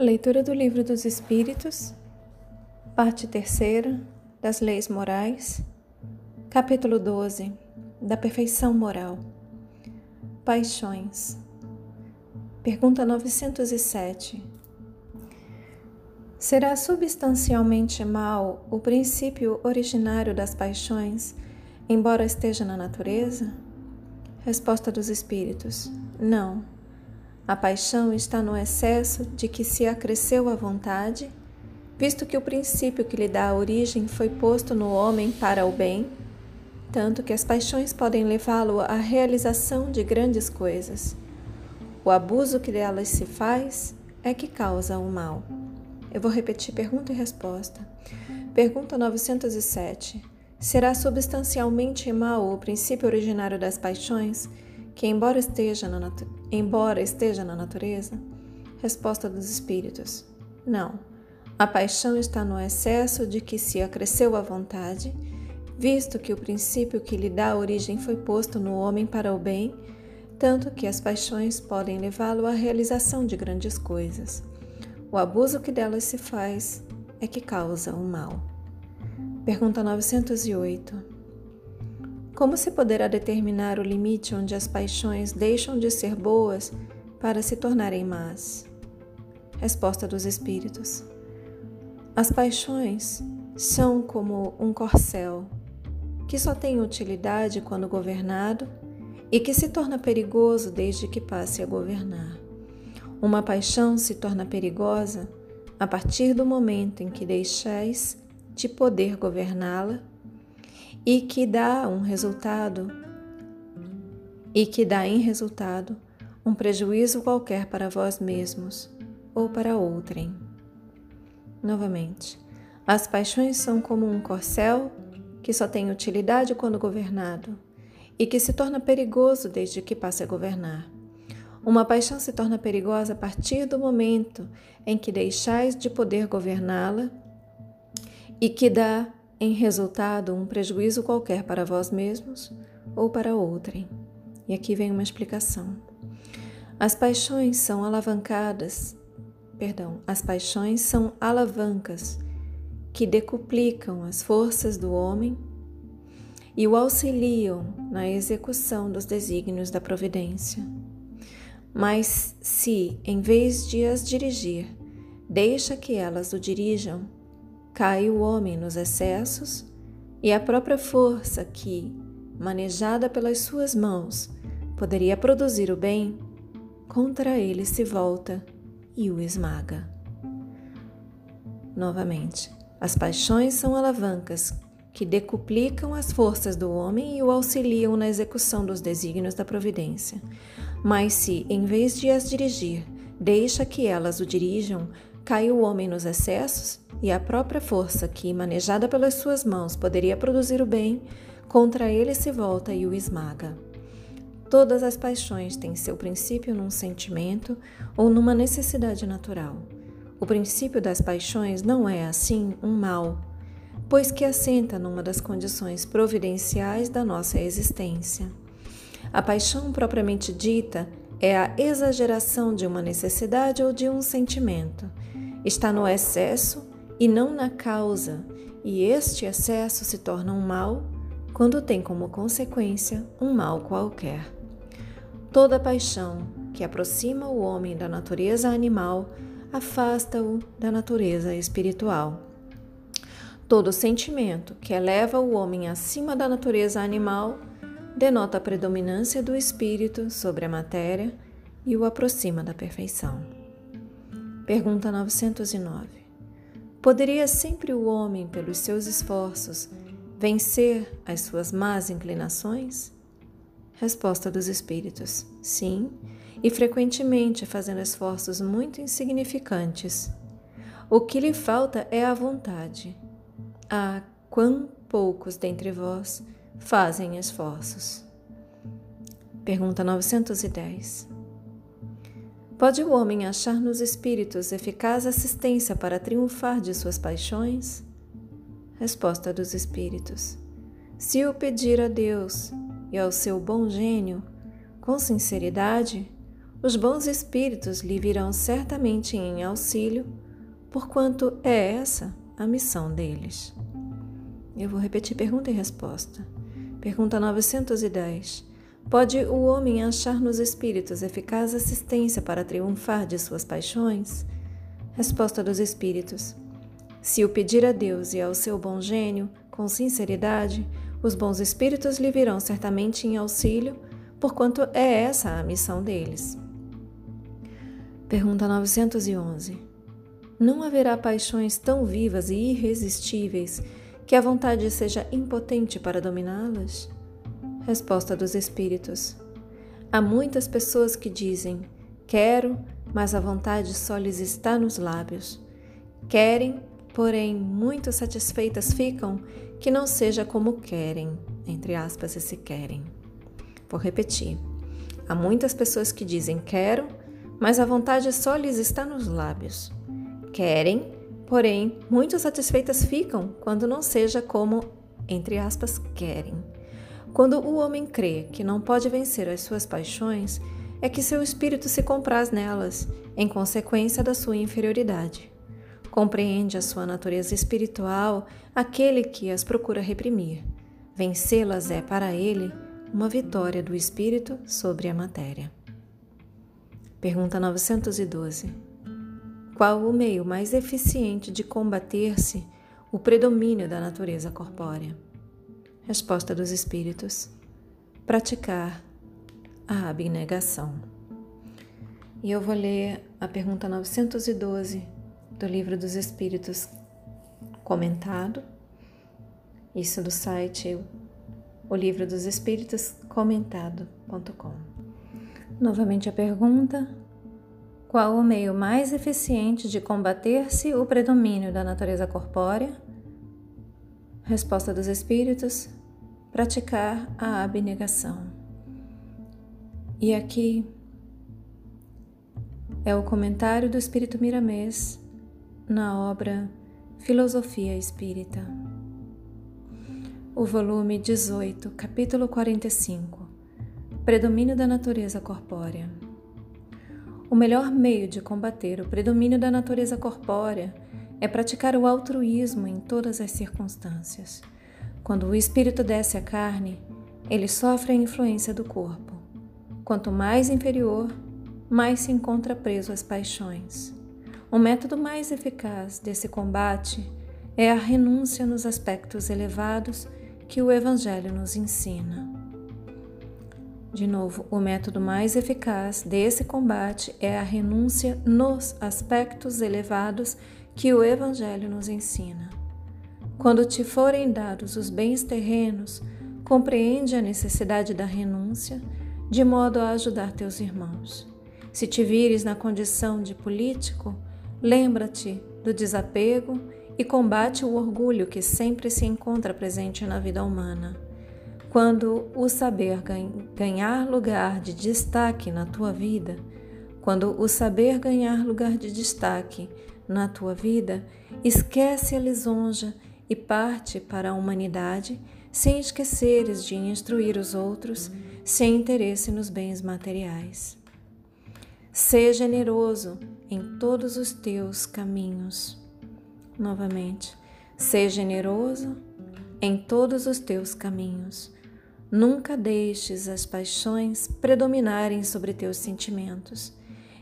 Leitura do Livro dos Espíritos, parte terceira das Leis Morais, capítulo 12 da Perfeição Moral. Paixões. Pergunta 907. Será substancialmente mal o princípio originário das paixões, embora esteja na natureza? Resposta dos Espíritos: Não. A paixão está no excesso de que se acresceu a vontade, visto que o princípio que lhe dá a origem foi posto no homem para o bem, tanto que as paixões podem levá-lo à realização de grandes coisas. O abuso que delas se faz é que causa o mal. Eu vou repetir pergunta e resposta. Pergunta 907. Será substancialmente mal o princípio originário das paixões? Que, embora esteja, na embora esteja na natureza? Resposta dos Espíritos: Não. A paixão está no excesso de que se acresceu a vontade, visto que o princípio que lhe dá origem foi posto no homem para o bem, tanto que as paixões podem levá-lo à realização de grandes coisas. O abuso que delas se faz é que causa o mal. Pergunta 908. Como se poderá determinar o limite onde as paixões deixam de ser boas para se tornarem más? Resposta dos Espíritos: As paixões são como um corcel que só tem utilidade quando governado e que se torna perigoso desde que passe a governar. Uma paixão se torna perigosa a partir do momento em que deixais de poder governá-la e que dá um resultado e que dá em resultado um prejuízo qualquer para vós mesmos ou para outrem. Novamente, as paixões são como um corcel que só tem utilidade quando governado e que se torna perigoso desde que passe a governar. Uma paixão se torna perigosa a partir do momento em que deixais de poder governá-la e que dá em resultado um prejuízo qualquer para vós mesmos ou para outrem. E aqui vem uma explicação. As paixões são alavancadas, perdão, as paixões são alavancas que decuplicam as forças do homem e o auxiliam na execução dos desígnios da providência. Mas se, em vez de as dirigir, deixa que elas o dirijam, cai o homem nos excessos e a própria força que, manejada pelas suas mãos, poderia produzir o bem, contra ele se volta e o esmaga. Novamente, as paixões são alavancas que decuplicam as forças do homem e o auxiliam na execução dos desígnios da providência. Mas se, em vez de as dirigir, deixa que elas o dirijam, cai o homem nos excessos e a própria força que, manejada pelas suas mãos, poderia produzir o bem, contra ele se volta e o esmaga. Todas as paixões têm seu princípio num sentimento ou numa necessidade natural. O princípio das paixões não é, assim, um mal, pois que assenta numa das condições providenciais da nossa existência. A paixão propriamente dita é a exageração de uma necessidade ou de um sentimento. Está no excesso e não na causa, e este excesso se torna um mal quando tem como consequência um mal qualquer. Toda paixão que aproxima o homem da natureza animal afasta-o da natureza espiritual. Todo sentimento que eleva o homem acima da natureza animal denota a predominância do espírito sobre a matéria e o aproxima da perfeição. Pergunta 909. Poderia sempre o homem, pelos seus esforços, vencer as suas más inclinações? Resposta dos Espíritos: sim, e frequentemente fazendo esforços muito insignificantes. O que lhe falta é a vontade. Ah, quão poucos dentre vós fazem esforços. Pergunta 910. Pode o homem achar nos espíritos eficaz assistência para triunfar de suas paixões? Resposta dos espíritos: Se o pedir a Deus e ao seu bom gênio, com sinceridade, os bons espíritos lhe virão certamente em auxílio, porquanto é essa a missão deles. Eu vou repetir pergunta e resposta. Pergunta 910. Pode o homem achar nos espíritos eficaz assistência para triunfar de suas paixões? Resposta dos espíritos. Se o pedir a Deus e ao seu bom gênio, com sinceridade, os bons espíritos lhe virão certamente em auxílio, porquanto é essa a missão deles. Pergunta 911. Não haverá paixões tão vivas e irresistíveis que a vontade seja impotente para dominá-las? Resposta dos Espíritos. Há muitas pessoas que dizem: Quero, mas a vontade só lhes está nos lábios. Querem, porém, muito satisfeitas ficam que não seja como querem, entre aspas, esse querem. Vou repetir. Há muitas pessoas que dizem quero, mas a vontade só lhes está nos lábios. Querem, porém, muito satisfeitas ficam quando não seja como, entre aspas, querem. Quando o homem crê que não pode vencer as suas paixões, é que seu espírito se compraz nelas, em consequência da sua inferioridade. Compreende a sua natureza espiritual aquele que as procura reprimir. Vencê-las é, para ele, uma vitória do espírito sobre a matéria. Pergunta 912. Qual o meio mais eficiente de combater-se o predomínio da natureza corpórea? Resposta dos Espíritos: praticar a abnegação. E eu vou ler a pergunta 912 do Livro dos Espíritos comentado. Isso do site o livro dos espíritos comentado.com. Novamente a pergunta: qual o meio mais eficiente de combater-se o predomínio da natureza corpórea? Resposta dos Espíritos: praticar a abnegação. E aqui é o comentário do Espírito Miramês na obra Filosofia Espírita, o volume 18, capítulo 45 Predomínio da natureza corpórea. O melhor meio de combater o predomínio da natureza corpórea é praticar o altruísmo em todas as circunstâncias. Quando o espírito desce à carne, ele sofre a influência do corpo. Quanto mais inferior, mais se encontra preso às paixões. O método mais eficaz desse combate é a renúncia nos aspectos elevados que o Evangelho nos ensina. De novo, o método mais eficaz desse combate é a renúncia nos aspectos elevados que o Evangelho nos ensina. Quando te forem dados os bens terrenos, compreende a necessidade da renúncia, de modo a ajudar teus irmãos. Se te vires na condição de político, lembra-te do desapego e combate o orgulho que sempre se encontra presente na vida humana. Quando o saber ganhar lugar de destaque na tua vida, quando o saber ganhar lugar de destaque na tua vida, esquece a lisonja e parte para a humanidade, sem esqueceres de instruir os outros, sem interesse nos bens materiais. Seja generoso em todos os teus caminhos. Novamente, seja generoso em todos os teus caminhos Nunca deixes as paixões predominarem sobre teus sentimentos.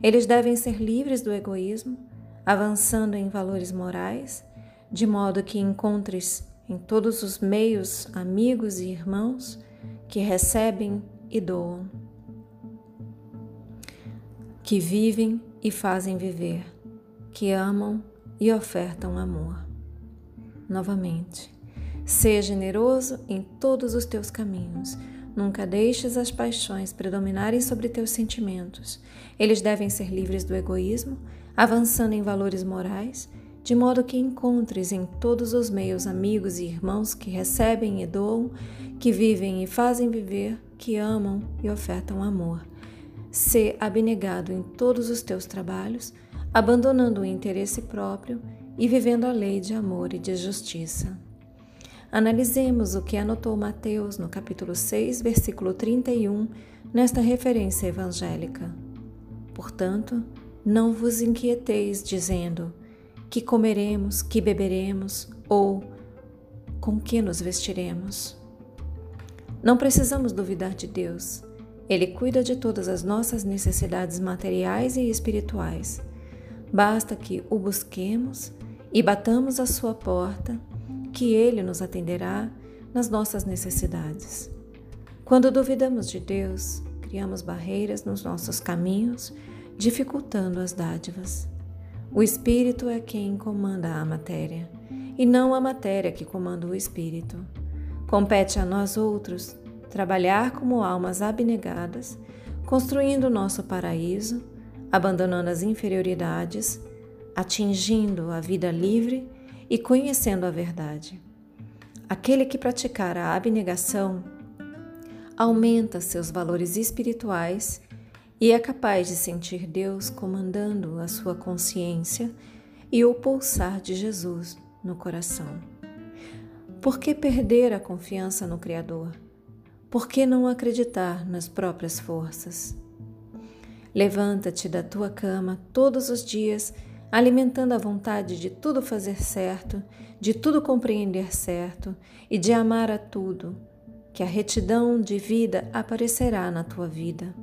Eles devem ser livres do egoísmo, avançando em valores morais, de modo que encontres em todos os meios amigos e irmãos que recebem e doam, que vivem e fazem viver, que amam e ofertam amor. Novamente, Seja generoso em todos os teus caminhos. Nunca deixes as paixões predominarem sobre teus sentimentos. Eles devem ser livres do egoísmo, avançando em valores morais, de modo que encontres em todos os meios amigos e irmãos que recebem e doam, que vivem e fazem viver, que amam e ofertam amor. Sê abnegado em todos os teus trabalhos, abandonando o interesse próprio e vivendo a lei de amor e de justiça. Analisemos o que anotou Mateus no capítulo 6, versículo 31, nesta referência evangélica. Portanto, não vos inquieteis, dizendo: que comeremos, que beberemos ou com que nos vestiremos. Não precisamos duvidar de Deus. Ele cuida de todas as nossas necessidades materiais e espirituais. Basta que o busquemos e batamos a sua porta, que ele nos atenderá nas nossas necessidades. Quando duvidamos de Deus, criamos barreiras nos nossos caminhos, dificultando as dádivas. O espírito é quem comanda a matéria, e não a matéria que comanda o espírito. Compete a nós outros trabalhar como almas abnegadas, construindo nosso paraíso, abandonando as inferioridades, atingindo a vida livre e conhecendo a verdade. Aquele que praticar a abnegação aumenta seus valores espirituais e é capaz de sentir Deus comandando a sua consciência e o pulsar de Jesus no coração. Por que perder a confiança no Criador? Por que não acreditar nas próprias forças? Levanta-te da tua cama todos os dias, alimentando a vontade de tudo fazer certo, de tudo compreender certo e de amar a tudo, que a retidão de vida aparecerá na tua vida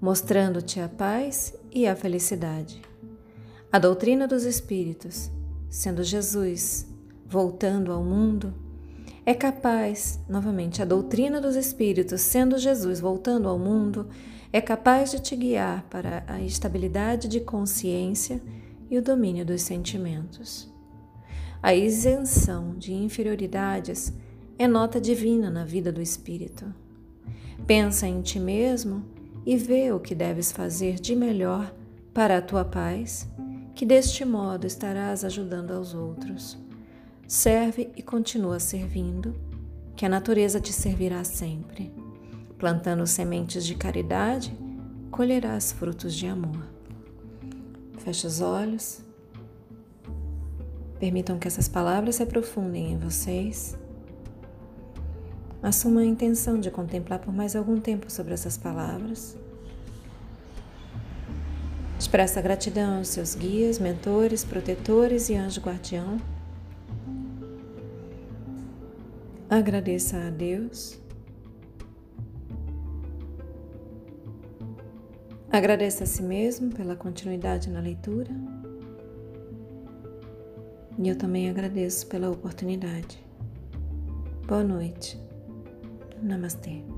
mostrando-te a paz e a felicidade. A doutrina dos Espíritos, sendo Jesus voltando ao mundo, é capaz, novamente, a doutrina dos Espíritos, sendo Jesus voltando ao mundo, é capaz de te guiar para a estabilidade de consciência e o domínio dos sentimentos. A isenção de inferioridades é nota divina na vida do espírito. Pensa em ti mesmo e vê o que deves fazer de melhor para a tua paz, que deste modo estarás ajudando aos outros. Serve e continua servindo, que a natureza te servirá sempre. Plantando sementes de caridade, colherás frutos de amor. Feche os olhos. Permitam que essas palavras se aprofundem em vocês. Assuma a intenção de contemplar por mais algum tempo sobre essas palavras. Expressa gratidão aos seus guias, mentores, protetores e anjo guardião. Agradeça a Deus. Agradeça a si mesmo pela continuidade na leitura. E eu também agradeço pela oportunidade. Boa noite. नमस्ते।